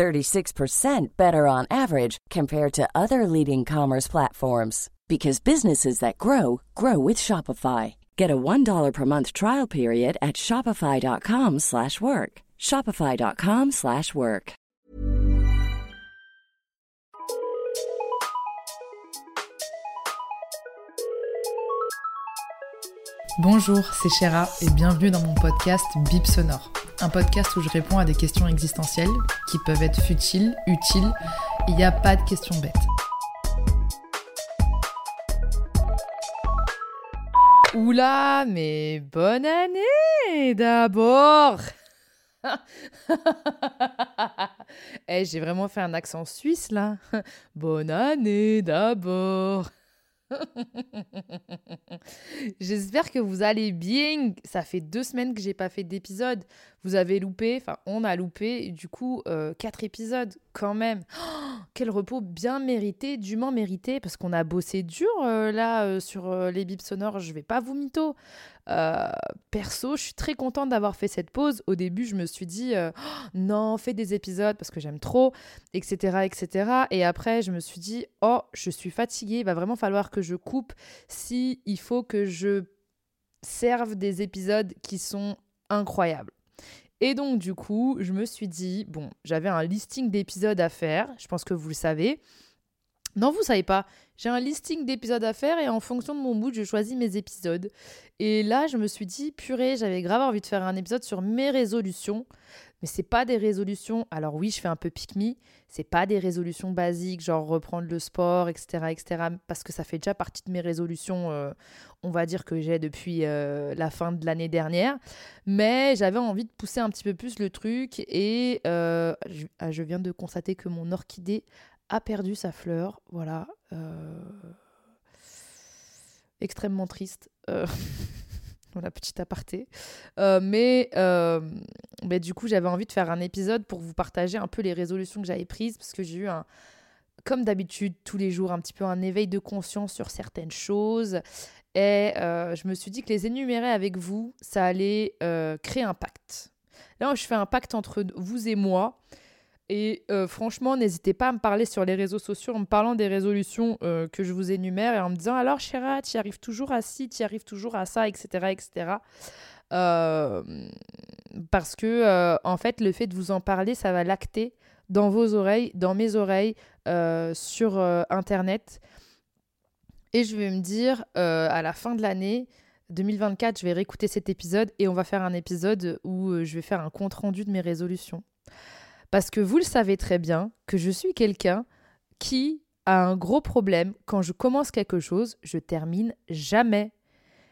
36% better on average compared to other leading commerce platforms because businesses that grow grow with Shopify. Get a $1 per month trial period at shopify.com/work. shopify.com/work. Bonjour, c'est Chéra et bienvenue dans mon podcast Bip Sonore. Un podcast où je réponds à des questions existentielles qui peuvent être futiles, utiles. Il n'y a pas de questions bêtes. Oula, mais bonne année d'abord Eh, j'ai vraiment fait un accent suisse là. Bonne année d'abord J'espère que vous allez bien. Ça fait deux semaines que j'ai pas fait d'épisode. Vous avez loupé, enfin on a loupé, du coup euh, quatre épisodes quand même. quel repos bien mérité, dûment mérité, parce qu'on a bossé dur euh, là euh, sur les bips sonores. Je vais pas vous mytho. perso, je suis très contente d'avoir fait cette pause. Au début, je me suis dit non, fais des épisodes parce que j'aime trop, etc., etc. Et après, je me suis dit oh, je suis fatiguée. Il va vraiment falloir que je coupe si il faut que je serve des épisodes qui sont incroyables. Et donc, du coup, je me suis dit, bon, j'avais un listing d'épisodes à faire, je pense que vous le savez. Non, vous savez pas. J'ai un listing d'épisodes à faire et en fonction de mon mood, je choisis mes épisodes. Et là, je me suis dit, purée, j'avais grave envie de faire un épisode sur mes résolutions mais c'est pas des résolutions. Alors oui, je fais un peu pick me. C'est pas des résolutions basiques, genre reprendre le sport, etc., etc. Parce que ça fait déjà partie de mes résolutions. Euh, on va dire que j'ai depuis euh, la fin de l'année dernière. Mais j'avais envie de pousser un petit peu plus le truc et euh, ah, je, viens de constater que mon orchidée a perdu sa fleur. Voilà. Extrêmement triste. Voilà, petit aparté. Euh, mais, euh, du coup, j'avais envie de faire un épisode pour vous partager un peu les résolutions que j'avais prises, parce que j'ai eu un, comme d'habitude, tous les jours, un petit peu un éveil de conscience sur certaines choses. Et euh, je me suis dit que les énumérer avec vous, ça allait créer un pacte. Là, je fais un pacte entre vous et moi. Et euh, franchement, n'hésitez pas à me parler sur les réseaux sociaux en me parlant des résolutions euh, que je vous énumère et en me disant alors Chéra, tu arrives toujours à ci, tu arrives toujours à ça, etc. etc. Euh, parce que en fait, le fait de vous en parler, ça va lacter dans vos oreilles, dans mes oreilles, sur Internet. Et je vais me dire, à la fin de l'année, 2024, je vais réécouter cet épisode et on va faire un épisode où je vais faire un compte rendu de mes résolutions. Parce que vous le savez très bien que je suis quelqu'un qui a un gros problème. Quand je commence quelque chose, je termine jamais.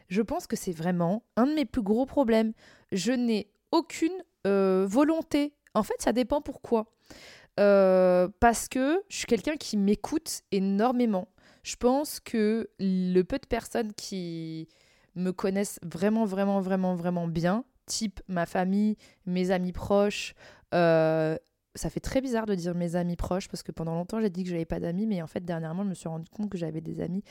Je pense que c'est vraiment un de mes plus gros problèmes. Je n'ai aucune euh, volonté. En fait, ça dépend pourquoi. Euh, parce que je suis quelqu'un qui m'écoute énormément. Je pense que le peu de personnes qui me connaissent vraiment, vraiment, vraiment, vraiment bien, type ma famille, mes amis proches, euh, ça fait très bizarre de dire mes amis proches parce que pendant longtemps j'ai dit que j'avais pas d'amis mais en fait dernièrement je me suis rendu compte que j'avais des amis.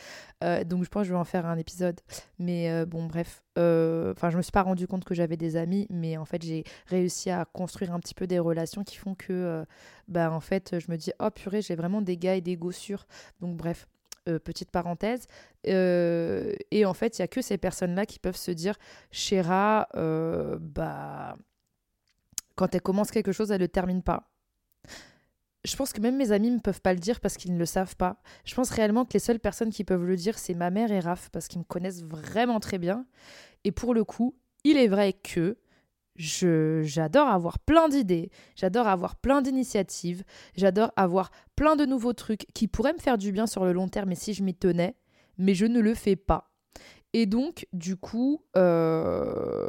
Euh, donc je pense que je vais en faire un épisode. Mais euh, bon bref euh, enfin je me suis pas rendu compte que j'avais des amis mais en fait j'ai réussi à construire un petit peu des relations qui font que bah en fait je me dis oh purée j'ai vraiment des gars et des gossures donc bref petite parenthèse. et en fait, il y a que ces personnes-là qui peuvent se dire, Chéra, bah, quand elle commence quelque chose, elle ne termine pas je pense que même mes amis ne peuvent pas le dire parce qu'ils ne le savent pas. Je pense réellement que les seules personnes qui peuvent le dire, c'est ma mère et Raph, parce qu'ils me connaissent vraiment très bien. Et pour le coup, il est vrai que j'adore avoir plein d'idées, j'adore avoir plein d'initiatives, j'adore avoir plein de nouveaux trucs qui pourraient me faire du bien sur le long terme et si je m'y tenais, mais je ne le fais pas. Et donc, du coup, euh,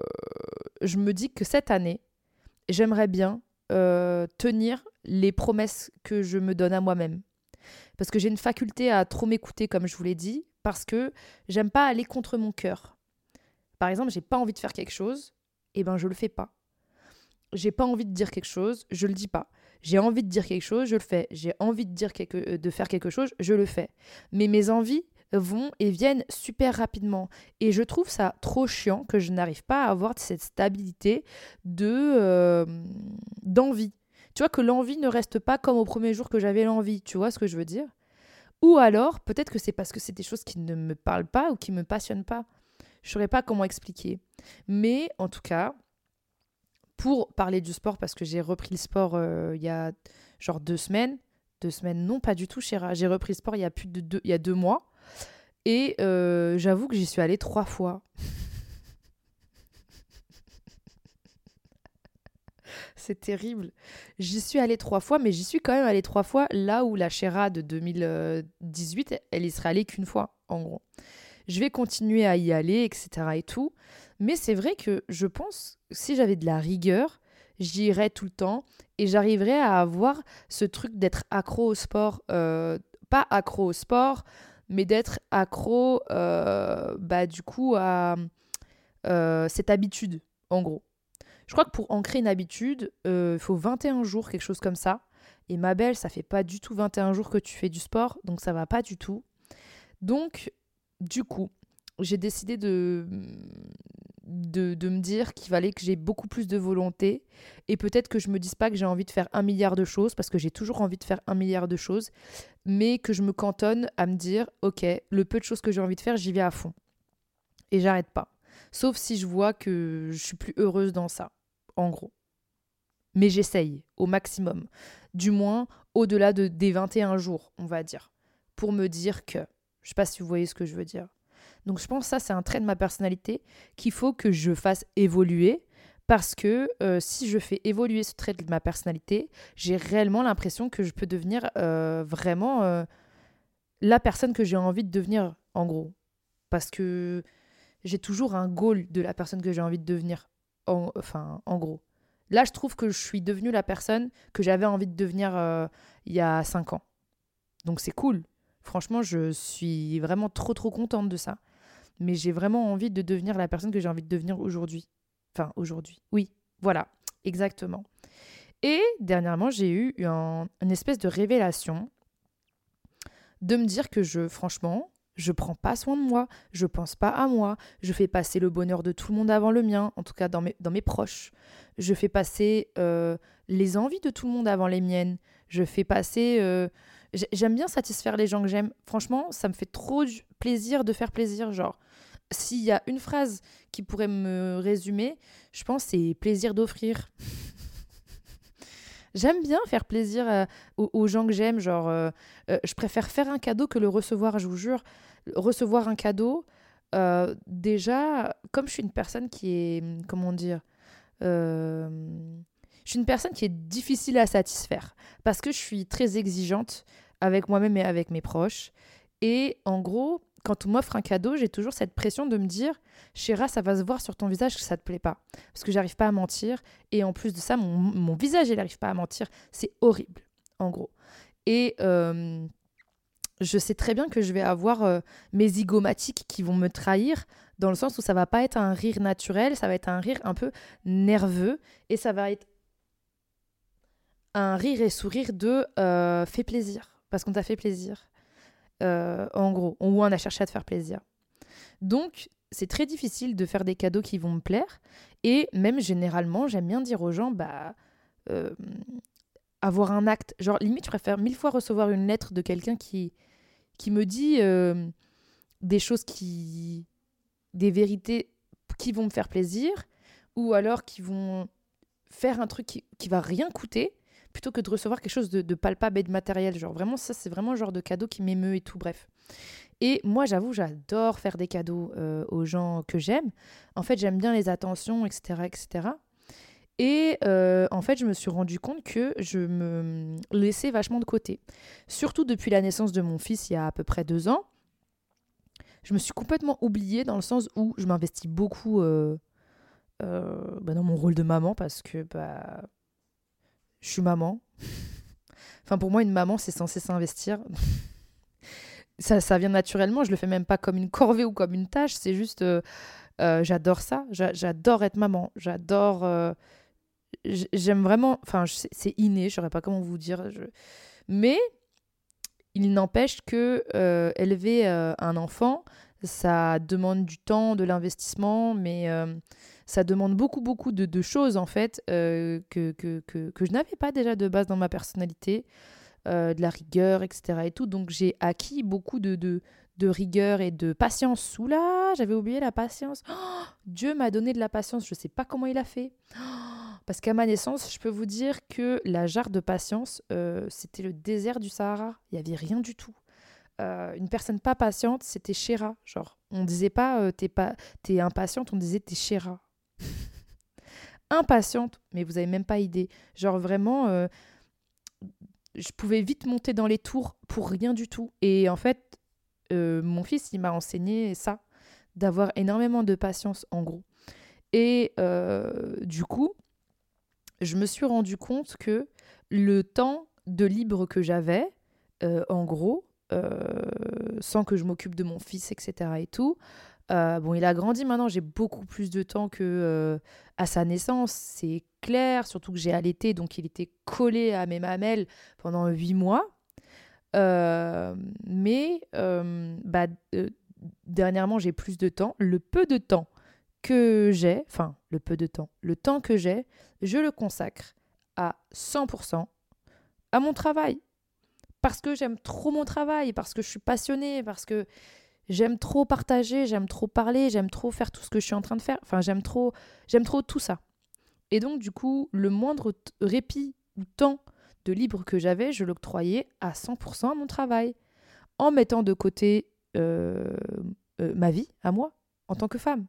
je me dis que cette année, j'aimerais bien euh, tenir les promesses que je me donne à moi-même. parce que j'ai une faculté à trop m'écouter, comme je vous l'ai dit, parce que j'aime pas aller contre mon cœur. Par exemple, j'ai pas envie de faire quelque chose, et eh ben je le fais pas. J'ai pas envie de dire quelque chose, je le dis pas. J'ai envie de dire quelque chose, je le fais. J'ai envie de dire quelque, euh, de faire quelque chose, je le fais. Mais mes envies vont et viennent super rapidement. Et je trouve ça trop chiant que je n'arrive pas à avoir cette stabilité de euh, d'envie. Tu vois que l'envie ne reste pas comme au premier jour que j'avais l'envie. Tu vois ce que je veux dire? Ou alors, peut-être que c'est parce que c'est des choses qui ne me parlent pas ou qui me passionnent pas. Je ne saurais pas comment expliquer. Mais en tout cas, pour parler du sport, parce que j'ai repris le sport euh, il y a genre deux semaines. Deux semaines, non, pas du tout, Chéra. J'ai repris le sport il y a plus de deux, il y a deux mois. Et euh, j'avoue que j'y suis allée trois fois. C'est terrible. J'y suis allée trois fois, mais j'y suis quand même allée trois fois là où la Chéra de 2018, elle y serait allée qu'une fois, en gros. Je vais continuer à y aller, etc. et tout. Mais c'est vrai que je pense, si j'avais de la rigueur, j'irais tout le temps et j'arriverais à avoir ce truc d'être accro au sport. Euh, pas accro au sport, mais d'être accro, euh, bah, du coup, à euh, cette habitude, en gros. Je crois que pour ancrer une habitude, il faut 21 jours, quelque chose comme ça. Et ma belle, ça fait pas du tout 21 jours que tu fais du sport, donc ça va pas du tout. Donc, du coup, j'ai décidé de, de, me dire qu'il fallait que j'ai beaucoup plus de volonté et peut-être que je me dise pas que j'ai envie de faire un milliard de choses parce que j'ai toujours envie de faire un milliard de choses, mais que je me cantonne à me dire ok, le peu de choses que j'ai envie de faire, j'y vais à fond et j'arrête pas. Sauf si je vois que je suis plus heureuse dans ça, gros. Mais j'essaye au maximum, du moins au-delà de, des 21 jours, on va dire, pour me dire que. Je sais pas si vous voyez ce que je veux dire. Donc je pense que ça, c'est un trait de ma personnalité qu'il faut que je fasse évoluer. Parce que euh, si je fais évoluer ce trait de ma personnalité, j'ai réellement l'impression que je peux devenir euh, vraiment euh, la personne que j'ai envie de devenir, en gros. Parce que j'ai toujours un goal de la personne que j'ai envie de devenir, en, enfin, en gros. Là, je trouve que je suis devenue la personne que j'avais envie de devenir il y a cinq ans. Donc c'est cool. Franchement, je suis vraiment trop trop contente de ça mais j'ai vraiment envie de devenir la personne que j'ai envie de devenir aujourd'hui. Enfin, aujourd'hui. Oui, voilà, exactement. Et dernièrement, j'ai eu une espèce de révélation de me dire que je, franchement, je prends pas soin de moi, je pense pas à moi, je fais passer le bonheur de tout le monde avant le mien, en tout cas dans mes, dans mes proches. Je fais passer euh, les envies de tout le monde avant les miennes. Je fais passer. Euh, j'aime bien satisfaire les gens que j'aime. Franchement, ça me fait trop plaisir de faire plaisir. Genre, s'il y a une phrase qui pourrait me résumer, je pense c'est plaisir d'offrir. j'aime bien faire plaisir euh, aux, gens que j'aime. Genre, je préfère faire un cadeau que le recevoir, je vous jure. Recevoir un cadeau, déjà, comme je suis une personne qui est, comment dire, je suis une personne qui est difficile à satisfaire parce que je suis très exigeante avec moi-même et avec mes proches. Et en gros, quand on m'offre un cadeau, j'ai toujours cette pression de me dire Chéra, ça va se voir sur ton visage que ça te plaît pas. Parce que j'arrive pas à mentir. Et en plus de ça, mon, visage, il n'arrive pas à mentir. C'est horrible, en gros. Et euh, je sais très bien que je vais avoir euh, mes zygomatiques qui vont me trahir, dans le sens où ça va pas être un rire naturel, ça va être un rire un peu nerveux. Et ça va être un rire et sourire de euh, fait plaisir. Parce qu'on t'a fait plaisir. Euh, en gros, ou on a cherché à te faire plaisir. Donc, c'est très difficile de faire des cadeaux qui vont me plaire. Et même généralement, j'aime bien dire aux gens, bah, euh, avoir un acte. Genre, limite, je préfère mille fois recevoir une lettre de quelqu'un qui, qui me dit euh, des choses qui. des vérités qui vont me faire plaisir, ou alors qui vont faire un truc qui, qui va rien coûter, plutôt que de recevoir quelque chose de, palpable et de matériel. Genre vraiment, ça, c'est vraiment le genre de cadeau qui m'émeut et tout, bref. Et moi, j'avoue, j'adore faire des cadeaux euh, aux gens que j'aime. En fait, j'aime bien les attentions, etc., etc. Et euh, en fait, je me suis rendu compte que je me laissais vachement de côté. Surtout depuis la naissance de mon fils il y a à peu près deux ans. Je me suis complètement oubliée dans le sens où je m'investis beaucoup euh, bah, dans mon rôle de maman parce que bah, je suis maman. enfin, pour moi, une maman, c'est censé s'investir. ça, ça vient naturellement. Je le fais même pas comme une corvée ou comme une tâche. C'est juste, euh, euh, j'adore ça. J'adore être maman. J'adore. Euh, j'aime vraiment. Enfin, c'est inné. Je saurais pas comment vous dire. Mais il n'empêche que élever un enfant, ça demande du temps, de l'investissement, mais ça demande beaucoup, beaucoup de, choses, en fait, que, que, que, que, je n'avais pas déjà de base dans ma personnalité. Euh, de la rigueur, etc. Et tout. Donc j'ai acquis beaucoup de, de, de, rigueur et de patience. Oula, j'avais oublié la patience. Oh, Dieu m'a donné de la patience. Je ne sais pas comment il a fait. Parce qu'à ma naissance, je peux vous dire que la jarre de patience, euh, c'était le désert du Sahara. Il n'y avait rien du tout. Euh, une personne pas patiente, c'était Chéra. Genre, on disait pas t'es pas t'es impatiente, on disait t'es Chéra. impatiente, mais vous avez même pas idée. Genre vraiment, je pouvais vite monter dans les tours pour rien du tout. Et en fait, euh, mon fils, il m'a enseigné ça, d'avoir énormément de patience, en gros. Et euh, du coup, je me suis rendu compte que le temps de libre que j'avais, euh, en gros, sans que je m'occupe de mon fils, etc. et tout, euh, bon, il a grandi maintenant, j'ai beaucoup plus de temps que euh, à sa naissance, c'est clair, surtout que j'ai allaité, donc il était collé à mes mamelles pendant huit mois. Euh, mais bah, dernièrement, j'ai plus de temps. Le peu de temps que j'ai, enfin, le peu de temps, le temps que j'ai, je le consacre à 100% à mon travail. Parce que j'aime trop mon travail, parce que je suis passionnée, parce que J'aime trop partager, j'aime trop parler, j'aime trop faire tout ce que je suis en train de faire. Enfin, j'aime trop, j'aime trop tout ça. Et donc, du coup, le moindre répit ou temps de libre que j'avais, je l'octroyais à 100% à mon travail, en mettant de côté euh, euh, ma vie à moi, en tant que femme.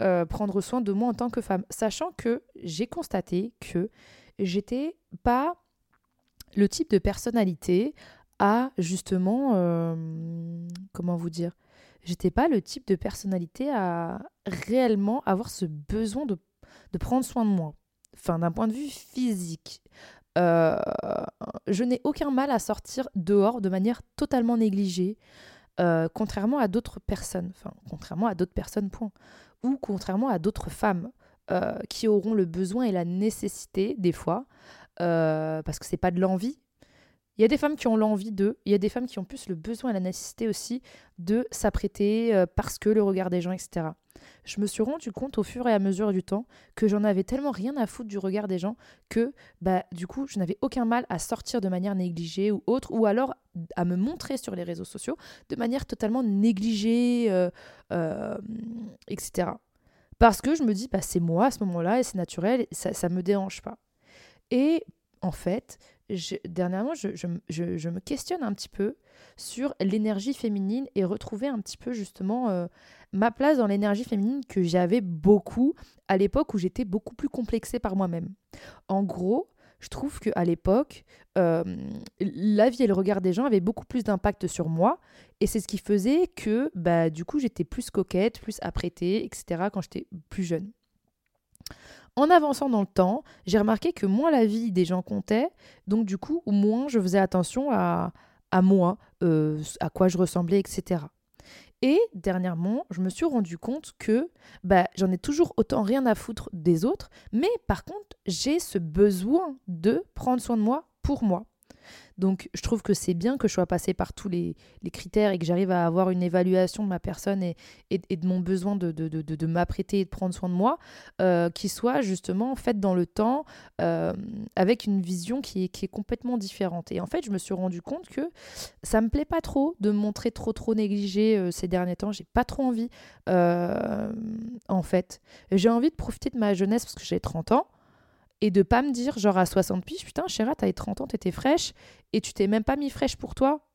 Euh, prendre soin de moi en tant que femme, sachant que j'ai constaté que j'étais pas le type de personnalité à justement, euh, comment vous dire, j'étais pas le type de personnalité à réellement avoir ce besoin de, de prendre soin de moi. Enfin, d'un point de vue physique. Euh, je n'ai aucun mal à sortir dehors de manière totalement négligée, contrairement à d'autres personnes, enfin, contrairement à d'autres personnes, point, ou contrairement à d'autres femmes qui auront le besoin et la nécessité, des fois, parce que c'est pas de l'envie, il y a des femmes qui ont l'envie de, il y a des femmes qui ont plus le besoin et la nécessité aussi de s'apprêter euh, parce que le regard des gens, etc. Je me suis rendu compte au fur et à mesure du temps que j'en avais tellement rien à foutre du regard des gens que bah du coup je n'avais aucun mal à sortir de manière négligée ou autre ou alors à me montrer sur les réseaux sociaux de manière totalement négligée, euh, euh, etc. Parce que je me dis bah c'est moi à ce moment-là et c'est naturel, ça ça me dérange pas. Et en fait, dernièrement, je, me questionne un petit peu sur l'énergie féminine et retrouver un petit peu justement euh, ma place dans l'énergie féminine que j'avais beaucoup à l'époque où j'étais beaucoup plus complexée par moi-même. En gros, je trouve qu'à l'époque, euh, la vie et le regard des gens avaient beaucoup plus d'impact sur moi. Et c'est ce qui faisait que, bah, du coup, j'étais plus coquette, plus apprêtée, etc. quand j'étais plus jeune en avançant dans le temps, j'ai remarqué que moins la vie des gens comptait, donc du coup, moins je faisais attention à, à moi, euh, à quoi je ressemblais, etc. Et dernièrement, je me suis rendu compte que bah, j'en ai toujours autant rien à foutre des autres, mais par contre, j'ai ce besoin de prendre soin de moi pour moi. Donc je trouve que c'est bien que je sois passée par tous les, critères et que j'arrive à avoir une évaluation de ma personne et, de mon besoin de, m'apprêter et de prendre soin de moi, euh, qui soit justement faite dans le temps euh, avec une vision qui est, complètement différente. Et en fait, je me suis rendu compte que ça me plaît pas trop de me montrer trop trop négligée euh, ces derniers temps. J'ai pas trop envie, en fait. J'ai envie de profiter de ma jeunesse parce que j'ai 30 ans et de pas me dire, genre à 60 piges, putain, Chéra, t'avais 30 ans, t'étais fraîche, et tu t'es même pas mis fraîche pour toi.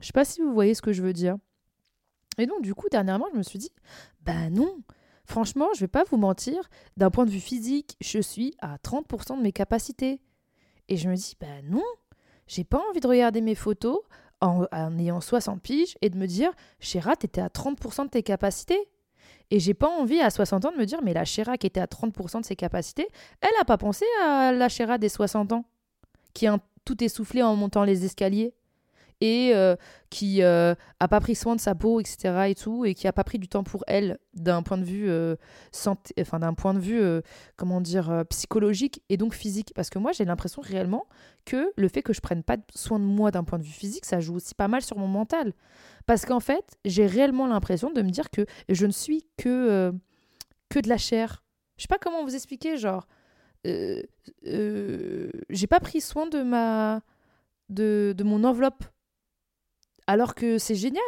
Je sais pas si vous voyez ce que je veux dire. Et donc, du coup, dernièrement, je me suis dit, bah non, franchement, je vais pas vous mentir, d'un point de vue physique, je suis à 30% de mes capacités. Et je me dis, bah non, j'ai pas envie de regarder mes photos en, en ayant 60 piges et de me dire, Chéra, t'étais à 30% de tes capacités. Et j'ai pas envie à 60 ans de me dire, mais la Chéra qui était à 30% de ses capacités, elle a pas pensé à la Chéra des 60 ans, qui a tout essoufflé en montant les escaliers? Et euh, qui euh, a pas pris soin de sa peau, etc. et tout, et qui a pas pris du temps pour elle d'un point de vue euh, santé, enfin d'un point de vue comment dire psychologique et donc physique. Parce que moi j'ai l'impression réellement que le fait que je prenne pas soin de moi d'un point de vue physique, ça joue aussi pas mal sur mon mental. Parce qu'en fait j'ai réellement l'impression de me dire que je ne suis que que de la chair. Je sais pas comment vous expliquer, genre j'ai pas pris soin de ma de, de mon enveloppe alors que c'est génial,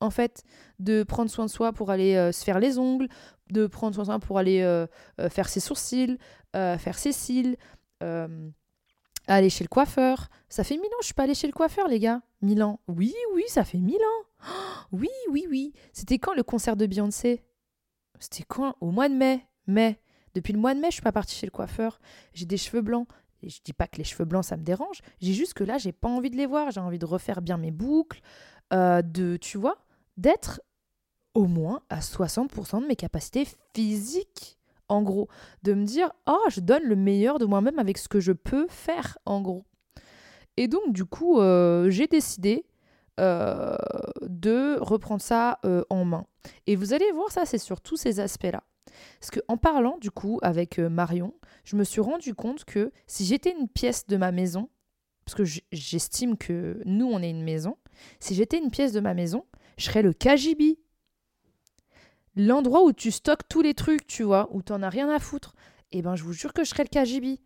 en fait, de prendre soin de soi pour aller euh, se faire les ongles, de prendre soin pour aller euh, euh, faire ses sourcils, faire ses cils, aller chez le coiffeur. Ça fait mille ans, je suis pas allée chez le coiffeur, les gars. Mille ans. Oui, oui, ça fait mille ans. oui, oui, oui. C'était quand le concert de Beyoncé? C'était quand? Au mois de mai. Mai. Depuis le mois de mai, je suis pas partie chez le coiffeur. J'ai des cheveux blancs. Et je dis pas que les cheveux blancs ça me dérange, j'ai juste que là j'ai pas envie de les voir, j'ai envie de refaire bien mes boucles, euh, de tu vois, d'être au moins à 60% de mes capacités physiques, en gros, de me dire oh je donne le meilleur de moi-même avec ce que je peux faire, en gros. Et donc du coup euh, j'ai décidé euh, de reprendre ça en main. Et vous allez voir ça, c'est sur tous ces aspects-là. Parce qu'en parlant du coup avec Marion, je me suis rendu compte que si j'étais une pièce de ma maison, parce que j'estime que nous, on est une maison, si j'étais une pièce de ma maison, je serais le KGB. L'endroit où tu stockes tous les trucs, tu vois, où t'en as rien à foutre. Eh ben, je vous jure que je serais le KGB.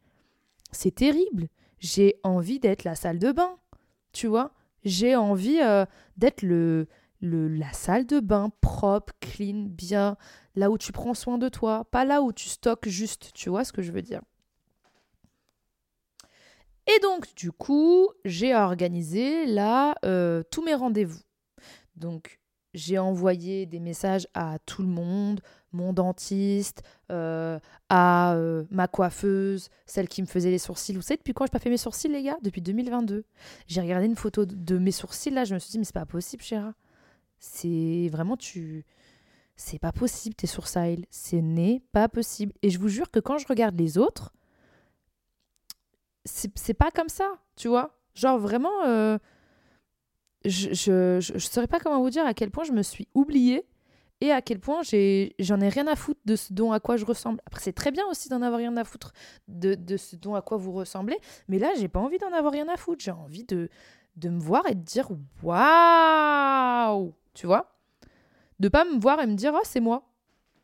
C'est terrible. J'ai envie d'être la salle de bain, tu vois. J'ai envie euh, d'être le, la salle de bain propre, clean, bien, là où tu prends soin de toi, pas là où tu stockes juste, tu vois ce que je veux dire. Et donc, du coup, j'ai organisé là euh, tous mes rendez-vous. Donc, j'ai envoyé des messages à tout le monde, mon dentiste, euh, à euh, ma coiffeuse, celle qui me faisait les sourcils. Vous savez, depuis quand je n'ai pas fait mes sourcils, les gars? Depuis 2022. J'ai regardé une photo de mes sourcils, là, je me suis dit, mais c'est pas possible, chéra. C'est vraiment, tu. C'est pas possible tes sourcils. Ce n'est pas possible. Et je vous jure que quand je regarde les autres, c'est pas comme ça, tu vois. Genre vraiment, euh, je, je, je, saurais pas comment vous dire à quel point je me suis oubliée et à quel point j'en ai, rien à foutre de ce dont à quoi je ressemble. Après, c'est très bien aussi d'en avoir rien à foutre de, de ce dont à quoi vous ressemblez, mais là, j'ai pas envie d'en avoir rien à foutre. J'ai envie de, de me voir et de dire waouh tu vois De pas me voir et me dire, oh, c'est moi.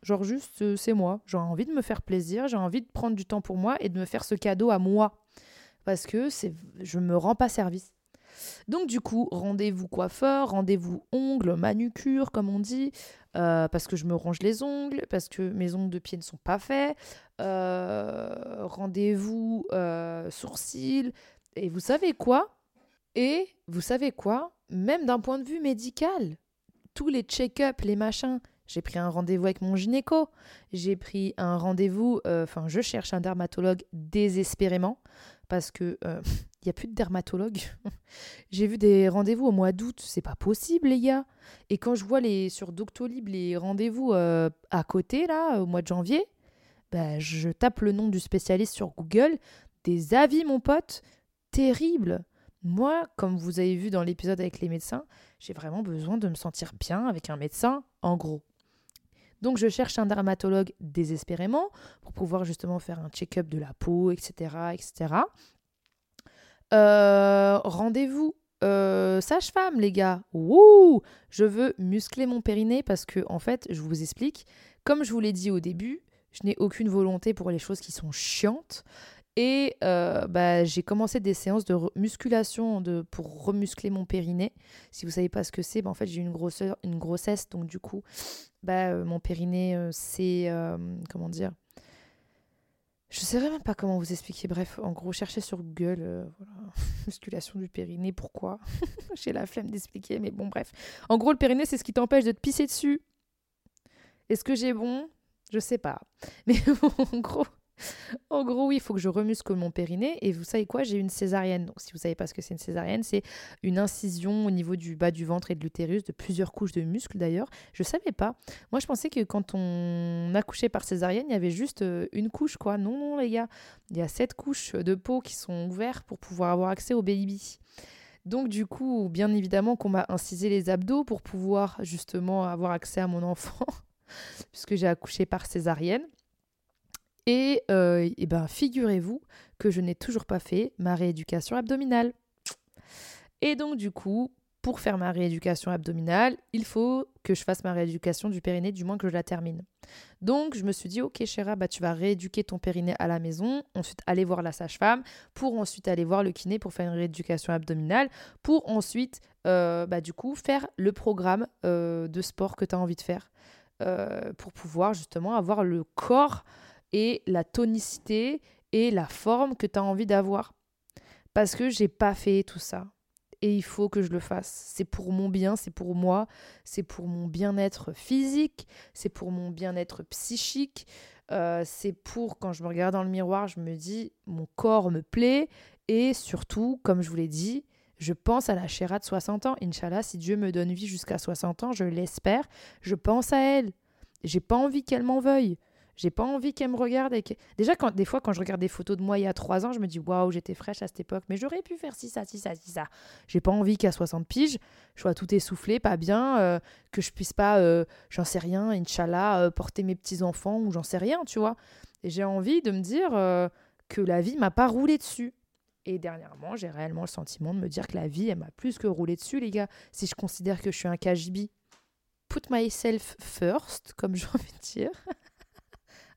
Genre juste, euh, c'est moi. J'ai envie de me faire plaisir, j'ai envie de prendre du temps pour moi et de me faire ce cadeau à moi. Parce que c'est, je me rends pas service. Donc du coup, rendez-vous coiffeur, rendez-vous ongles, manucure, comme on dit, euh, parce que je me range les ongles, parce que mes ongles de pied ne sont pas faits, euh, rendez-vous sourcils, et vous savez quoi? Et vous savez quoi? Même d'un point de vue médical, tous les check-up, les machins. J'ai pris un rendez-vous avec mon gynéco. J'ai pris un rendez-vous, euh, enfin, je cherche un dermatologue désespérément parce que il euh, y a plus de dermatologue. J'ai vu des rendez-vous au mois d'août, c'est pas possible, les gars. Et quand je vois les sur Doctolib les rendez-vous euh, à côté là, au mois de janvier, bah, je tape le nom du spécialiste sur Google. Des avis, mon pote, terrible. Moi, comme vous avez vu dans l'épisode avec les médecins, j'ai vraiment besoin de me sentir bien avec un médecin, en gros. Donc je cherche un dermatologue désespérément pour pouvoir justement faire un check-up de la peau, etc. etc. Euh, rendez-vous euh, sage-femme, les gars. Wouh Je veux muscler mon périnée parce que, en fait, je vous explique, comme je vous l'ai dit au début, je n'ai aucune volonté pour les choses qui sont chiantes. Et euh, bah, j'ai commencé des séances de musculation pour remuscler mon périnée. Si vous savez pas ce que c'est, bah, en fait j'ai une, grossesse, donc du coup, bah, euh, mon périnée, euh, c'est... comment dire? Je ne sais même pas comment vous expliquer. Bref, en gros, cherchez sur Google, musculation du périnée, pourquoi? J'ai la flemme d'expliquer, mais bon, bref. En gros, le périnée, c'est ce qui t'empêche de te pisser dessus. Est-ce que j'ai bon? Je sais pas. Mais en gros en gros, oui, il faut que je remuscle mon périnée. Et vous savez quoi? J'ai une césarienne. Donc, si vous savez pas ce que c'est une césarienne, c'est une incision au niveau du bas du ventre et de l'utérus, de plusieurs couches de muscles d'ailleurs. Je savais pas. Moi, je pensais que quand on accouchait par césarienne, il y avait juste euh, une couche, quoi. Non, non, les gars. Il y a sept couches de peau qui sont ouvertes pour pouvoir avoir accès au baby. Donc du coup, bien évidemment qu'on m'a incisé les abdos pour pouvoir justement avoir accès à mon enfant, puisque j'ai accouché par césarienne. Et, euh, ben, figurez-vous que je n'ai toujours pas fait ma rééducation abdominale. Et donc du coup, pour faire ma rééducation abdominale, il faut que je fasse ma rééducation du périnée, du moins que je la termine. Donc, je me suis dit, ok, Chéra, bah, tu vas rééduquer ton périnée à la maison, ensuite aller voir la sage-femme, pour ensuite aller voir le kiné pour faire une rééducation abdominale, pour ensuite, euh, bah, du coup, faire le programme euh, de sport que tu as envie de faire, euh, pour pouvoir justement avoir le corps et la tonicité et la forme que tu as envie d'avoir. Parce que j'ai pas fait tout ça et il faut que je le fasse. C'est pour mon bien, c'est pour moi, c'est pour mon bien-être physique, c'est pour mon bien-être psychique, euh, c'est pour quand je me regarde dans le miroir, je me dis mon corps me plaît et surtout, comme je vous l'ai dit, je pense à la Chéra de 60 ans. Inch'Allah, si Dieu me donne vie jusqu'à 60 ans, je l'espère, je pense à elle. J'ai pas envie qu'elle m'en veuille. J'ai pas envie qu'elle me regarde. Et Déjà, des fois, quand je regarde des photos de moi il y a trois ans, je me dis waouh, j'étais fraîche à cette époque, mais j'aurais pu faire ci, ça, ci, ça, ci, ça. J'ai pas envie qu'à 60 piges, je sois tout essoufflé, pas bien, euh, que je puisse pas, euh, j'en sais rien, Inch'Allah, euh, porter mes petits-enfants ou j'en sais rien, tu vois. Et j'ai envie de me dire que la vie m'a pas roulé dessus. Et dernièrement, j'ai réellement le sentiment de me dire que la vie, elle m'a plus que roulé dessus, les gars. Si je considère que je suis un KGB, put myself first, comme j'ai envie de dire.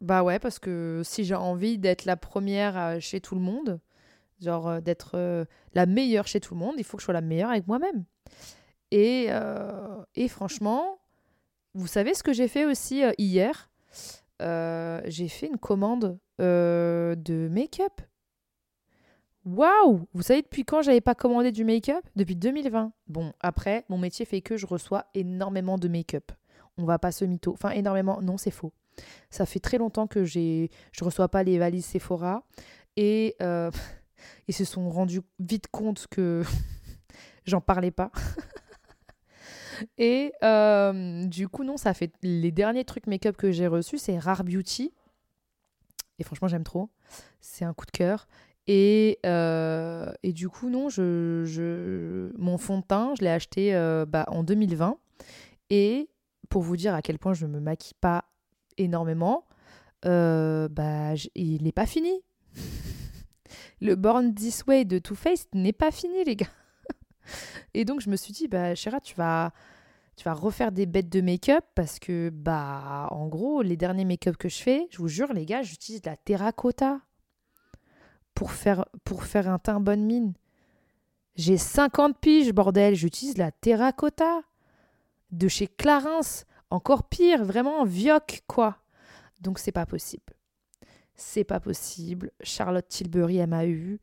Bah ouais, parce que si j'ai envie d'être la première euh, chez tout le monde, genre euh, d'être euh, la meilleure chez tout le monde, il faut que je sois la meilleure avec moi-même. Et, et franchement, vous savez ce que j'ai fait aussi hier? J'ai fait une commande de make-up. Waouh Vous savez depuis quand j'avais pas commandé du make-up? Depuis 2020. Bon, après, mon métier fait que je reçois énormément de make-up. On va pas se mytho. Enfin, énormément. Non, c'est faux. Ça fait très longtemps que j'ai, je reçois pas les valises Sephora. Et euh, ils se sont rendus vite compte que j'en parlais pas. Et euh, du coup, non, ça fait les derniers trucs make-up que j'ai reçus, c'est Rare Beauty. Et franchement, j'aime trop. C'est un coup de cœur. Et, euh, et du coup, non, je, je, mon fond de teint, je l'ai acheté bah, en 2020. Et pour vous dire à quel point je ne me maquille pas énormément, euh, bah, il n'est pas fini. Le Born This Way de Too Faced n'est pas fini, les gars. Et donc, je me suis dit, bah, Chéra, tu vas, tu vas refaire des bêtes de make-up parce que, bah, en gros, les derniers make-up que je fais, je vous jure, les gars, j'utilise de la terracotta pour faire, pour faire un teint bonne mine. J'ai 50 piges, bordel, j'utilise la terracotta de chez Clarins. Encore pire, vraiment vioc, quoi. Donc, c'est pas possible. C'est pas possible. Charlotte Tilbury, elle m'a eu.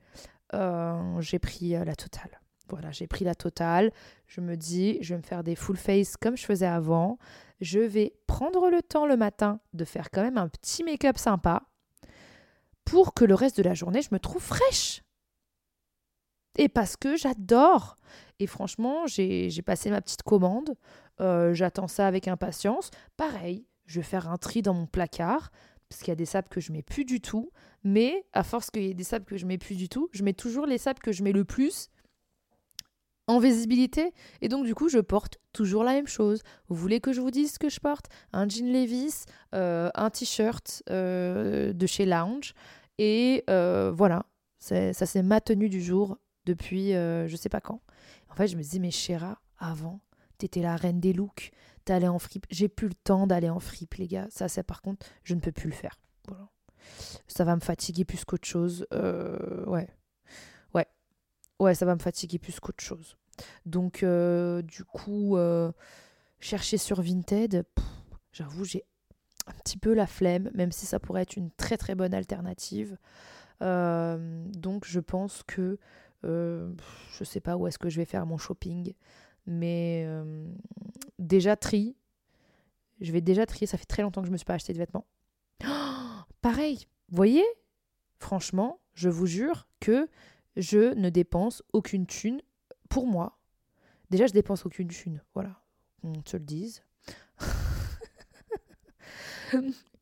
Euh, j'ai pris euh, la totale. Voilà, j'ai pris la totale. Je me dis, je vais me faire des full face comme je faisais avant. Je vais prendre le temps le matin de faire quand même un petit make-up sympa pour que le reste de la journée, je me trouve fraîche. Et parce que j'adore. Et franchement, j'ai passé ma petite commande. Euh, J'attends ça avec impatience. Pareil, je vais faire un tri dans mon placard parce qu'il y a des sapes que je mets plus du tout. Mais à force qu'il y ait des sapes que je mets plus du tout, je mets toujours les sapes que je mets le plus en visibilité. Et donc, du coup, je porte toujours la même chose. Vous voulez que je vous dise ce que je porte? Un jean Levis, euh, un t-shirt euh, de chez Lounge. Et voilà, ça c'est ma tenue du jour depuis je sais pas quand. En fait, je me dis, mais Chéra, avant, t'étais la reine des looks. T'allais en fripe. J'ai plus le temps d'aller en fripe, les gars. Ça, c'est par contre, je ne peux plus le faire. Ça va me fatiguer plus qu'autre chose. Euh, ouais. Ouais. Ouais, ça va me fatiguer plus qu'autre chose. Donc, euh, du coup, euh, chercher sur Vinted, J'avoue, j'ai un petit peu la flemme, même si ça pourrait être une très très bonne alternative. Donc je pense que euh, je sais pas où est-ce que je vais faire mon shopping, mais euh, déjà tri. Je vais déjà trier, ça fait très longtemps que je me suis pas acheté de vêtements. pareil, vous voyez? Franchement, je vous jure que je ne dépense aucune thune pour moi. Déjà, je dépense aucune thune, voilà, on se le dise.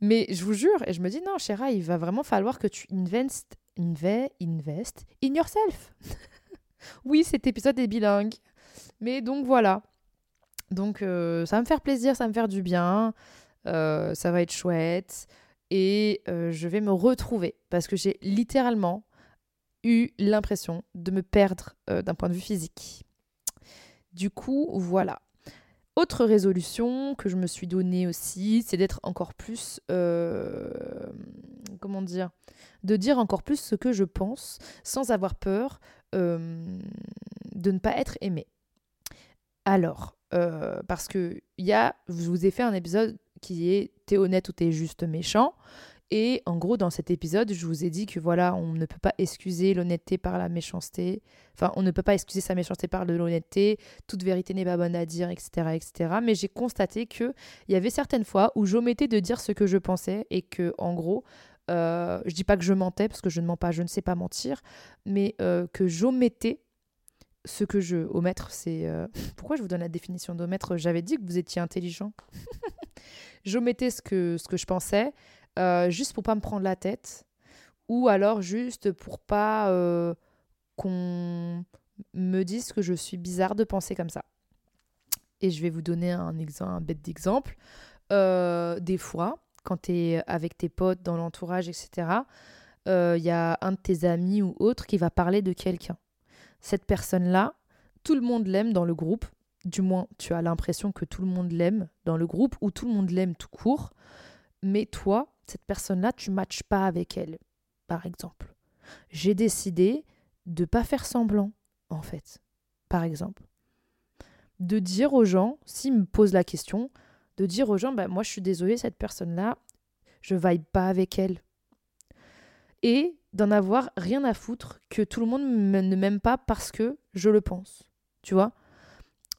Mais je vous jure, et je me dis, non, Chéra, il va vraiment falloir que tu invest, invest in yourself. oui, cet épisode est bilingue. Mais donc voilà. Donc euh, ça va me faire plaisir, ça va me faire du bien. Euh, ça va être chouette. Et euh, je vais me retrouver parce que j'ai littéralement eu l'impression de me perdre d'un point de vue physique. Du coup, voilà. Autre résolution que je me suis donnée aussi, c'est d'être encore plus, comment dire, de dire encore plus ce que je pense sans avoir peur de ne pas être aimé. Alors, euh, parce que y a, je vous ai fait un épisode qui est t'es honnête ou t'es juste méchant. Et en gros, dans cet épisode, je vous ai dit que voilà, on ne peut pas excuser l'honnêteté par la méchanceté. Enfin, on ne peut pas excuser sa méchanceté par l'honnêteté. Toute vérité n'est pas bonne à dire, etc., etc. Mais j'ai constaté que il y avait certaines fois où j'omettais de dire ce que je pensais et que, en gros, euh, je dis pas que je mentais parce que je ne mens pas, je ne sais pas mentir, mais euh, que j'omettais ce que je omettre, c'est euh, pourquoi je vous donne la définition d'omettre. J'avais dit que vous étiez intelligent. j'omettais ce que ce que je pensais euh, juste pour pas me prendre la tête, ou alors juste pour pas euh, qu'on me dise que je suis bizarre de penser comme ça. Et je vais vous donner un, un bête d'exemple. Des fois, quand tu es avec tes potes dans l'entourage, etc., il y a un de tes amis ou autre qui va parler de quelqu'un. Cette personne-là, tout le monde l'aime dans le groupe. Du moins, tu as l'impression que tout le monde l'aime dans le groupe ou tout le monde l'aime tout court. Mais toi, cette personne-là, tu matches pas avec elle, par exemple. J'ai décidé de pas faire semblant, en fait, par exemple. De dire aux gens, s'ils me posent la question, de dire aux gens, bah, moi je suis désolée, cette personne-là, je vibe pas avec elle. Et d'en avoir rien à foutre que tout le monde ne m'aime pas parce que je le pense. Tu vois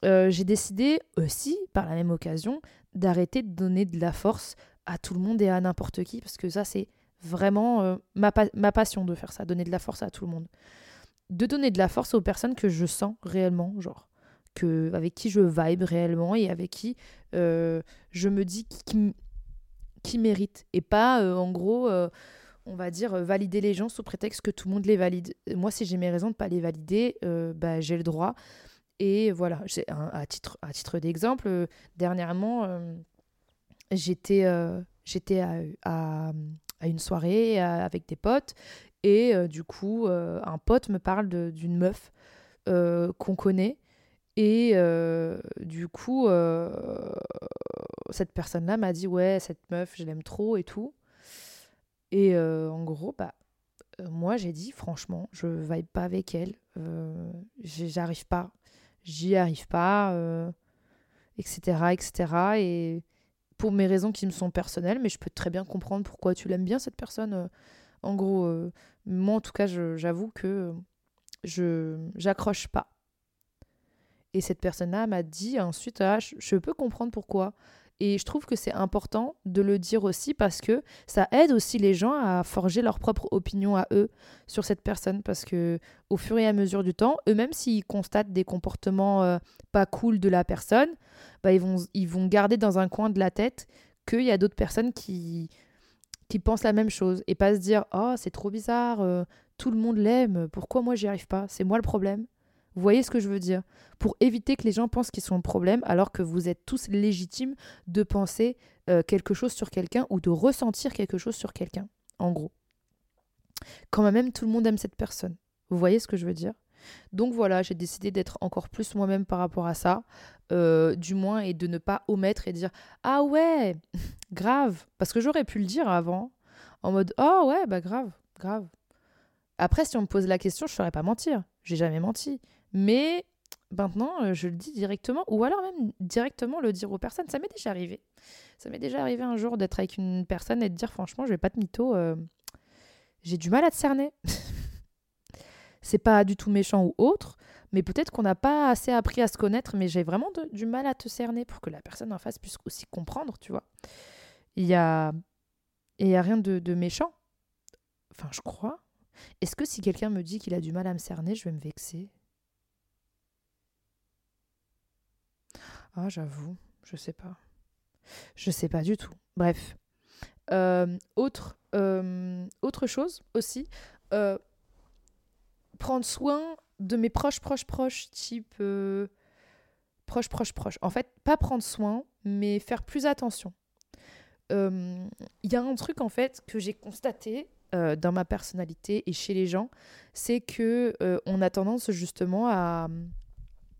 euh, J'ai décidé aussi, par la même occasion, d'arrêter de donner de la force à tout le monde et à n'importe qui, parce que ça, c'est vraiment euh, ma, ma, passion de faire ça, donner de la force à tout le monde. De donner de la force aux personnes que je sens réellement, genre, que, avec qui je vibe réellement et avec qui euh, je me dis qui, qui, mérite. Et pas, en gros, on va dire, valider les gens sous prétexte que tout le monde les valide. Moi, si j'ai mes raisons de ne pas les valider, bah, j'ai le droit. Et voilà, à titre, d'exemple, dernièrement j'étais euh, à, à, une soirée euh, avec des potes et euh, du coup un pote me parle d'une meuf qu'on connaît et du coup cette personne là m'a dit ouais cette meuf je l'aime trop et tout et en gros bah moi j'ai dit franchement je vibe pas avec elle j'arrive pas j'y arrive pas etc etc et pour mes raisons qui me sont personnelles, mais je peux très bien comprendre pourquoi tu l'aimes bien, cette personne. Euh, en gros, euh, moi, en tout cas, j'avoue que je j'accroche pas. Et cette personne-là m'a dit ensuite, ah, je, peux comprendre pourquoi. Et je trouve que c'est important de le dire aussi parce que ça aide aussi les gens à forger leur propre opinion à eux sur cette personne. Parce que au fur et à mesure du temps, eux-mêmes, s'ils constatent des comportements euh, pas cool de la personne, bah, ils, vont, ils vont garder dans un coin de la tête qu'il y a d'autres personnes qui, qui pensent la même chose et pas se dire Oh, c'est trop bizarre, euh, tout le monde l'aime, pourquoi moi j'y arrive pas? C'est moi le problème. Vous voyez ce que je veux dire? Pour éviter que les gens pensent qu'ils sont le problème alors que vous êtes tous légitimes de penser euh, quelque chose sur quelqu'un ou de ressentir quelque chose sur quelqu'un, en gros. Quand même tout le monde aime cette personne. Vous voyez ce que je veux dire? Donc voilà, j'ai décidé d'être encore plus moi-même par rapport à ça, euh, du moins, et de ne pas omettre et dire Ah ouais, grave. Parce que j'aurais pu le dire avant, en mode Oh ouais, bah grave, grave. Après, si on me pose la question, je ne saurais pas mentir. J'ai jamais menti. Mais maintenant, je le dis directement, ou alors même directement le dire aux personnes. Ça m'est déjà arrivé. Ça m'est déjà arrivé un jour d'être avec une personne et de dire franchement, je vais pas de mytho, j'ai du mal à te cerner. c'est pas du tout méchant ou autre, mais peut-être qu'on n'a pas assez appris à se connaître, mais j'ai vraiment du mal à te cerner pour que la personne en face puisse aussi comprendre, tu vois. Il y a, il y a rien de, méchant. Enfin, je crois. Est-ce que si quelqu'un me dit qu'il a du mal à me cerner, je vais me vexer? Ah, j'avoue, je sais pas. Je sais pas du tout. Bref. Euh, autre, euh, autre chose aussi. Euh, prendre soin de mes proches, proches, proches, type proches, proches, proches. En fait, pas prendre soin, mais faire plus attention. Il y a un truc, en fait, que j'ai constaté dans ma personnalité et chez les gens, c'est que on a tendance justement à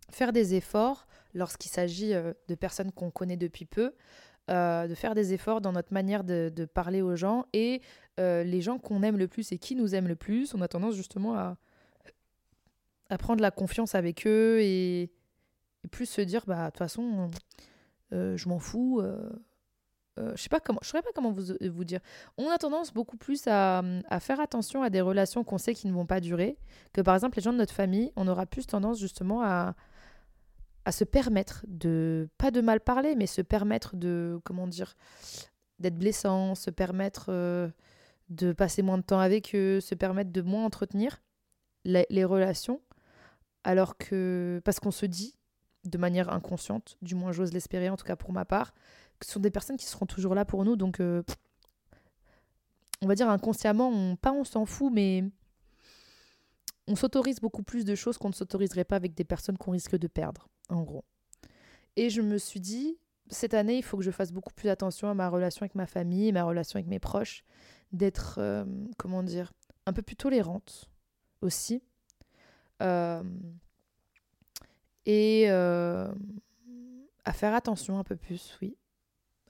faire des efforts lorsqu'il s'agit de personnes qu'on connaît depuis peu, de faire des efforts dans notre manière de, parler aux gens et les gens qu'on aime le plus et qui nous aiment le plus, on a tendance justement à prendre la confiance avec eux et, plus se dire bah de toute façon euh, je m'en fous euh, euh, je sais pas comment je saurais pas comment vous, vous dire. On a tendance beaucoup plus à faire attention à des relations qu'on sait qui ne vont pas durer que par exemple les gens de notre famille on aura plus tendance justement à à se permettre de pas de mal parler mais se permettre de comment dire d'être blessant se permettre de passer moins de temps avec eux se permettre de moins entretenir les relations alors que, parce qu'on se dit, de manière inconsciente, du moins j'ose l'espérer, en tout cas pour ma part, que ce sont des personnes qui seront toujours là pour nous. Donc, euh, on va dire inconsciemment, on, pas on s'en fout, mais on s'autorise beaucoup plus de choses qu'on ne s'autoriserait pas avec des personnes qu'on risque de perdre, en gros. Et je me suis dit, cette année, il faut que je fasse beaucoup plus attention à ma relation avec ma famille, ma relation avec mes proches, d'être, euh, comment dire, un peu plus tolérante aussi euh, et euh, à faire attention un peu plus, oui,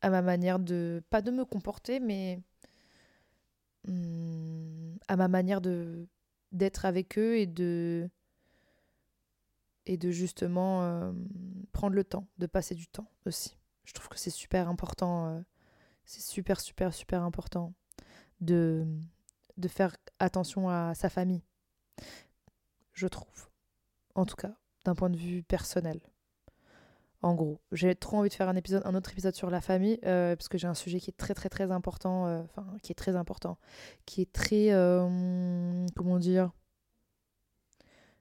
à ma manière de, pas de me comporter, mais hmm, à ma manière de d'être avec eux et de justement euh, prendre le temps, de passer du temps aussi. Je trouve que c'est super important, c'est super super super important de faire attention à sa famille je trouve. En tout cas, d'un point de vue personnel. En gros, j'ai trop envie de faire un autre épisode sur la famille, euh, parce que j'ai un sujet qui est très très très important, euh, qui est très important, qui est très, euh, comment dire,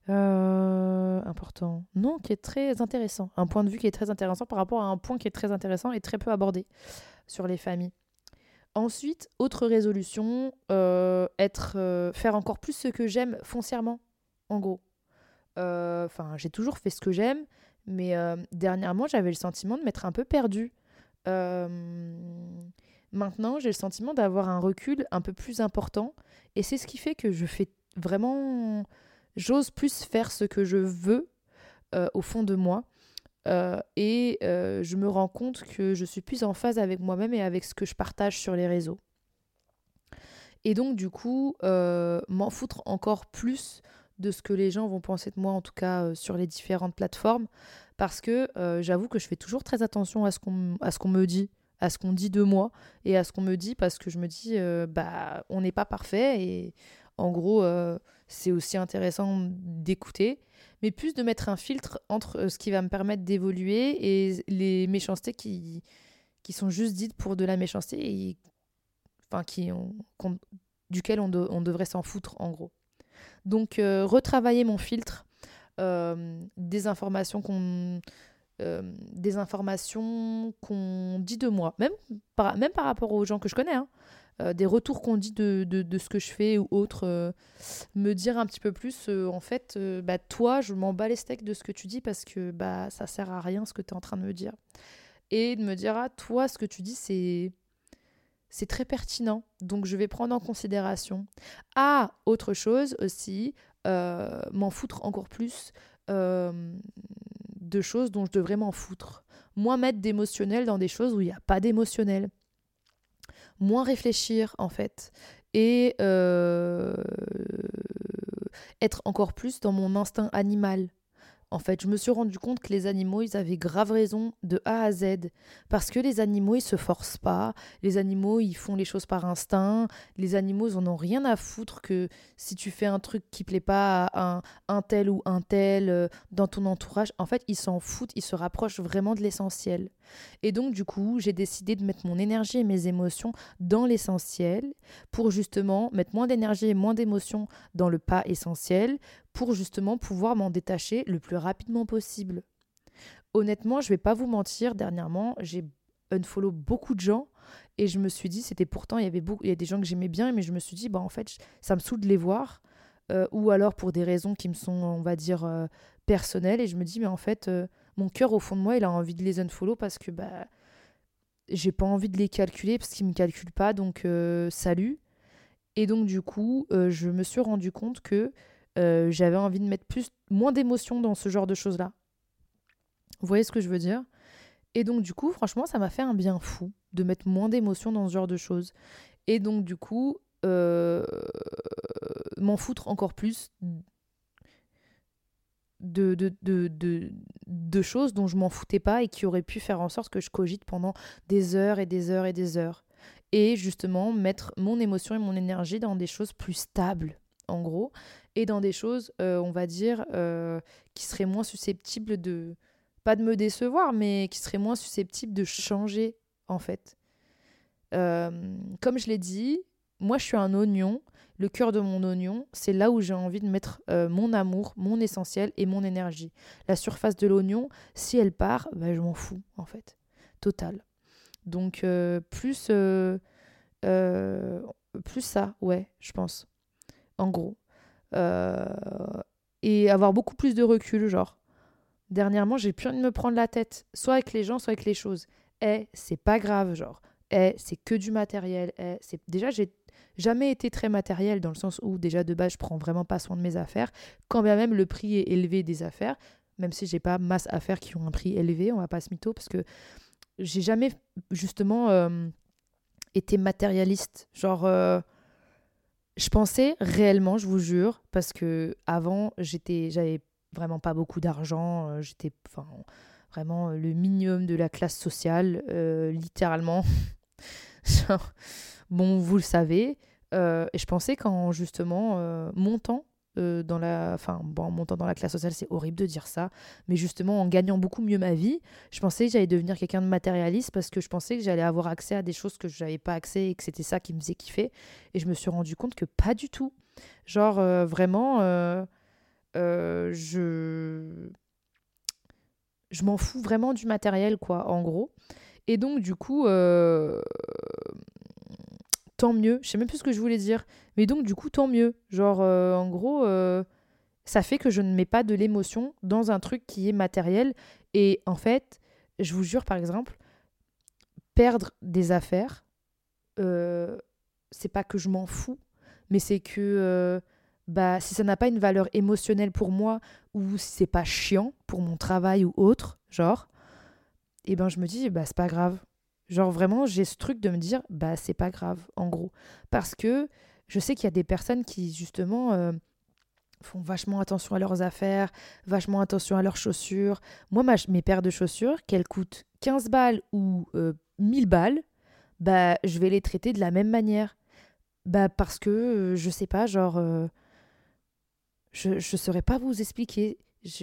important. Non, qui est très intéressant. Un point de vue qui est très intéressant par rapport à un point qui est très intéressant et très peu abordé sur les familles. Ensuite, autre résolution, être, faire encore plus ce que j'aime foncièrement en gros. Enfin, j'ai toujours fait ce que j'aime, mais euh, dernièrement, j'avais le sentiment de m'être un peu perdue. Euh, maintenant, j'ai le sentiment d'avoir un recul un peu plus important, et c'est ce qui fait que je fais vraiment. J'ose plus faire ce que je veux au fond de moi. et je me rends compte que je suis plus en phase avec moi-même et avec ce que je partage sur les réseaux. Et donc, du coup, m'en foutre encore plus de ce que les gens vont penser de moi, en tout cas euh, sur les différentes plateformes, parce que euh, j'avoue que je fais toujours très attention à ce qu'on me dit, à ce qu'on dit de moi et à ce qu'on me dit, parce que je me dis, euh, bah, on n'est pas parfait et en gros, c'est aussi intéressant d'écouter, mais plus de mettre un filtre entre ce qui va me permettre d'évoluer et les méchancetés qui, qui sont juste dites pour de la méchanceté et enfin, qui duquel on, on devrait s'en foutre en gros. Donc, euh, retravailler mon filtre euh, des informations qu'on euh, des informations qu'on dit de moi, même par, rapport aux gens que je connais, hein. des retours qu'on dit de, de, ce que je fais ou autre, me dire un petit peu plus, en fait, bah, toi, je m'en bats les steaks de ce que tu dis parce que bah, ça sert à rien ce que tu es en train de me dire. Et de me dire, ah, toi, ce que tu dis, c'est c'est très pertinent, donc je vais prendre en considération. Ah, autre chose aussi, euh, m'en foutre encore plus euh, de choses dont je devrais m'en foutre. Moins mettre d'émotionnel dans des choses où il n'y a pas d'émotionnel. Moins réfléchir, en fait. Et euh, être encore plus dans mon instinct animal. En fait, je me suis rendu compte que les animaux, ils avaient grave raison de A à Z. Parce que les animaux, ils se forcent pas. Les animaux, ils font les choses par instinct. Les animaux, ils en ont rien à foutre que si tu fais un truc qui plaît pas à un, un tel ou un tel euh, dans ton entourage. En fait, ils s'en foutent. Ils se rapprochent vraiment de l'essentiel. Et donc, du coup, j'ai décidé de mettre mon énergie et mes émotions dans l'essentiel pour justement mettre moins d'énergie et moins d'émotions dans le pas essentiel pour justement pouvoir m'en détacher le plus rapidement possible. Honnêtement, je vais pas vous mentir, dernièrement, j'ai unfollow beaucoup de gens et je me suis dit, c'était pourtant, il y avait beaucoup, il y a des gens que j'aimais bien, mais je me suis dit, bah en fait, ça me saoule de les voir, euh, ou alors pour des raisons qui me sont, on va dire, euh, personnelles, et je me dis, mais en fait, euh, mon cœur au fond de moi, il a envie de les unfollow parce que bah j'ai pas envie de les calculer parce qu'ils me calculent pas, donc salut. Et donc du coup, je me suis rendu compte que j'avais envie de mettre plus, moins d'émotions dans ce genre de choses-là. Vous voyez ce que je veux dire? Et donc du coup, franchement, ça m'a fait un bien fou de mettre moins d'émotions dans ce genre de choses. Et donc du coup, m'en foutre encore plus de, de, de, de, choses dont je m'en foutais pas et qui auraient pu faire en sorte que je cogite pendant des heures et des heures et des heures. Et justement, mettre mon émotion et mon énergie dans des choses plus stables, en gros, et dans des choses, euh, on va dire, euh, qui seraient moins susceptibles de, pas de me décevoir, mais qui seraient moins susceptibles de changer, en fait. Euh, comme je l'ai dit, moi je suis un oignon le cœur de mon oignon, c'est là où j'ai envie de mettre euh, mon amour, mon essentiel et mon énergie. La surface de l'oignon, si elle part, bah, je m'en fous en fait. Total. Donc euh, plus, euh, plus ça, ouais, je pense. En gros. et avoir beaucoup plus de recul, genre. Dernièrement, j'ai plus envie de me prendre la tête, soit avec les gens, soit avec les choses. Eh, c'est pas grave, genre. Eh, c'est que du matériel. Eh, c'est déjà j'ai jamais été très matériel dans le sens où déjà de base je prends vraiment pas soin de mes affaires, quand bien même le prix est élevé des affaires, même si j'ai pas masse affaires qui ont un prix élevé, on va pas se mytho parce que j'ai jamais justement euh, été matérialiste, genre euh, je pensais réellement, je vous jure, parce que avant j'étais j'avais vraiment pas beaucoup d'argent, euh, j'étais enfin vraiment le minimum de la classe sociale littéralement. Bon, vous le savez. Euh, et je pensais qu'en justement euh, montant euh, dans la, enfin bon, dans la classe sociale, c'est horrible de dire ça, mais justement en gagnant beaucoup mieux ma vie, je pensais que j'allais devenir quelqu'un de matérialiste parce que je pensais que j'allais avoir accès à des choses que je n'avais pas accès et que c'était ça qui me faisait kiffer. Et je me suis rendu compte que pas du tout. Genre vraiment, je je m'en fous vraiment du matériel quoi, en gros. Et donc du coup tant mieux. Je sais même plus ce que je voulais dire. Mais donc, du coup, tant mieux. Genre, euh, en gros, euh, ça fait que je ne mets pas de l'émotion dans un truc qui est matériel. Et en fait, je vous jure, par exemple, perdre des affaires, euh, c'est pas que je m'en fous, mais c'est que bah, si ça n'a pas une valeur émotionnelle pour moi, ou si c'est pas chiant pour mon travail ou autre, genre, et ben je me dis, bah c'est pas grave. Genre vraiment, j'ai ce truc de me dire, bah c'est pas grave, en gros. Parce que je sais qu'il y a des personnes qui, justement, euh, font vachement attention à leurs affaires, vachement attention à leurs chaussures. Moi, ma, mes paires de chaussures, qu'elles coûtent 15 balles ou 1000 euh, balles, bah je vais les traiter de la même manière. Bah parce que, euh, je sais pas, genre... je ne saurais pas vous expliquer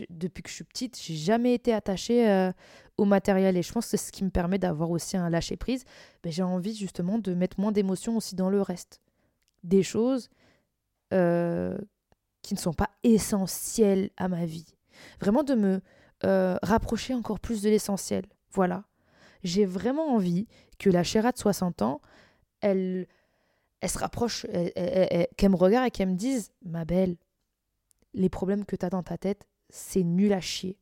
depuis que je suis petite, j'ai jamais été attachée euh, au matériel et je pense que c'est ce qui me permet d'avoir aussi un lâcher prise. Ben, j'ai envie justement de mettre moins d'émotions aussi dans le reste. Des choses euh, qui ne sont pas essentielles à ma vie. Vraiment de me euh, rapprocher encore plus de l'essentiel. Voilà. J'ai vraiment envie que la chéra de 60 ans, elle, elle se rapproche, qu'elle me regarde et qu'elle me dise, ma belle, les problèmes que tu as dans ta tête, c'est nul à chier.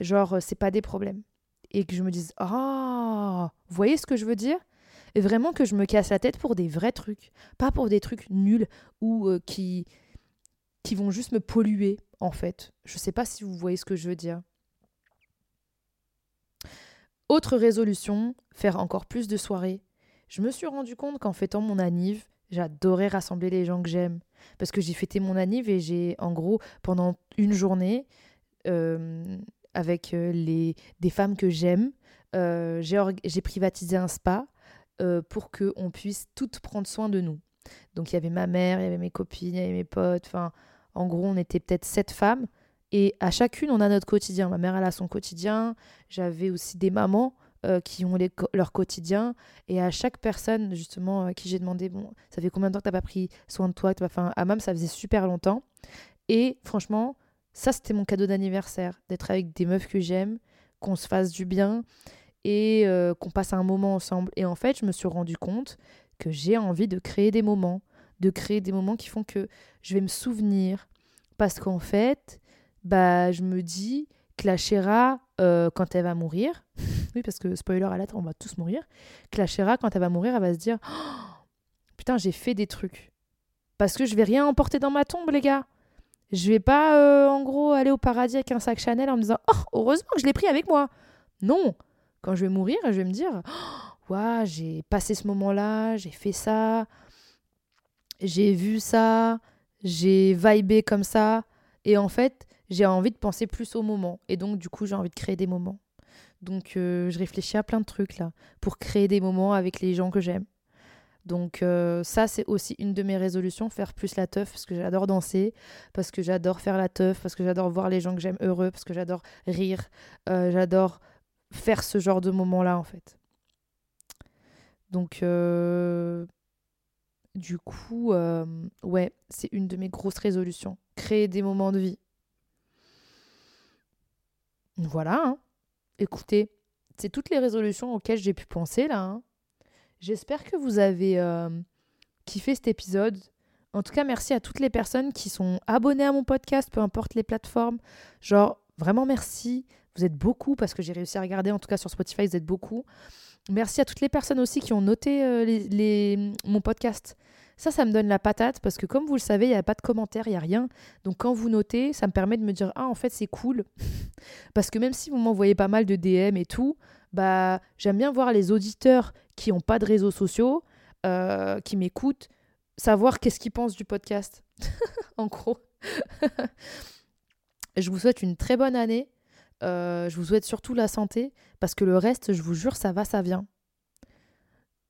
Genre, euh, c'est pas des problèmes. Et que je me dise, ah, vous voyez ce que je veux dire? Et vraiment que je me casse la tête pour des vrais trucs, pas pour des trucs nuls ou euh, qui, qui vont juste me polluer, en fait. Je sais pas si vous voyez ce que je veux dire. Autre résolution, faire encore plus de soirées. Je me suis rendu compte qu'en fêtant mon anniv, j'adorais rassembler les gens que j'aime. Parce que j'ai fêté mon anniv et j'ai, en gros, pendant une journée, avec les, des femmes que j'aime. j'ai privatisé un spa pour qu'on puisse toutes prendre soin de nous. Donc il y avait ma mère, il y avait mes copines, il y avait mes potes. En gros, on était peut-être sept femmes. Et à chacune, on a notre quotidien. Ma mère, elle a son quotidien. J'avais aussi des mamans euh, qui ont leur quotidien. Et à chaque personne, justement, à qui j'ai demandé, bon, ça fait combien de temps que tu n'as pas pris soin de toi Enfin, à Mam, ça faisait super longtemps. Et franchement, ça, c'était mon cadeau d'anniversaire, d'être avec des meufs que j'aime, qu'on se fasse du bien et euh, qu'on passe un moment ensemble. Et en fait, je me suis rendu compte que j'ai envie de créer des moments, de créer des moments qui font que je vais me souvenir. Parce qu'en fait, bah, je me dis que la euh, quand elle va mourir, oui, parce que spoiler à lettre, on va tous mourir, que quand elle va mourir, elle va se dire Putain, j'ai fait des trucs. Parce que je vais rien emporter dans ma tombe, les gars. Je vais pas, euh, en gros, aller au paradis avec un sac Chanel en me disant Oh, heureusement que je l'ai pris avec moi. Non. Quand je vais mourir, je vais me dire oh, ouais, j'ai passé ce moment-là, j'ai fait ça, j'ai vu ça, j'ai vibé comme ça. Et en fait, j'ai envie de penser plus au moment. Et donc, du coup, j'ai envie de créer des moments. Donc, euh, je réfléchis à plein de trucs là pour créer des moments avec les gens que j'aime. Donc, euh, ça, c'est aussi une de mes résolutions, faire plus la teuf, parce que j'adore danser, parce que j'adore faire la teuf, parce que j'adore voir les gens que j'aime heureux, parce que j'adore rire, euh, j'adore faire ce genre de moments-là, en fait. Donc, du coup, ouais, c'est une de mes grosses résolutions. Créer des moments de vie. Voilà. Hein. Écoutez, c'est toutes les résolutions auxquelles j'ai pu penser là. Hein. J'espère que vous avez euh, kiffé cet épisode. En tout cas, merci à toutes les personnes qui sont abonnées à mon podcast, peu importe les plateformes. Genre, vraiment merci. Vous êtes beaucoup parce que j'ai réussi à regarder, en tout cas sur Spotify, vous êtes beaucoup. Merci à toutes les personnes aussi qui ont noté euh, mon podcast. Ça, ça me donne la patate parce que comme vous le savez, il n'y a pas de commentaires, il n'y a rien. Donc quand vous notez, ça me permet de me dire, ah en fait c'est cool. parce que même si vous m'envoyez pas mal de DM et tout, bah j'aime bien voir les auditeurs qui n'ont pas de réseaux sociaux, euh, qui m'écoutent, savoir qu'est-ce qu'ils pensent du podcast. en gros. je vous souhaite une très bonne année. Euh, je vous souhaite surtout la santé, parce que le reste, je vous jure, ça va, ça vient.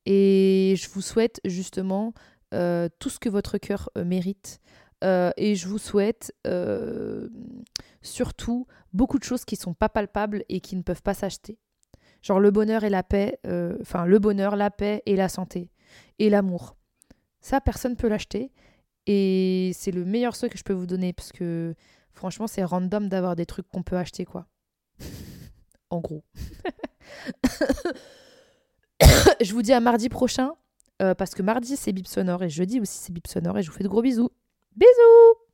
Et je vous souhaite justement tout ce que votre cœur euh, mérite. et je vous souhaite surtout beaucoup de choses qui sont pas palpables et qui ne peuvent pas s'acheter. Genre le bonheur et la paix, enfin le bonheur, la paix et la santé. Et l'amour. Ça, personne ne peut l'acheter. Et c'est le meilleur souhait que je peux vous donner, parce que franchement, c'est random d'avoir des trucs qu'on peut acheter, quoi en gros. je vous dis à mardi prochain, euh, parce que mardi c'est bip sonore et jeudi aussi c'est bip sonore et je vous fais de gros bisous. Bisous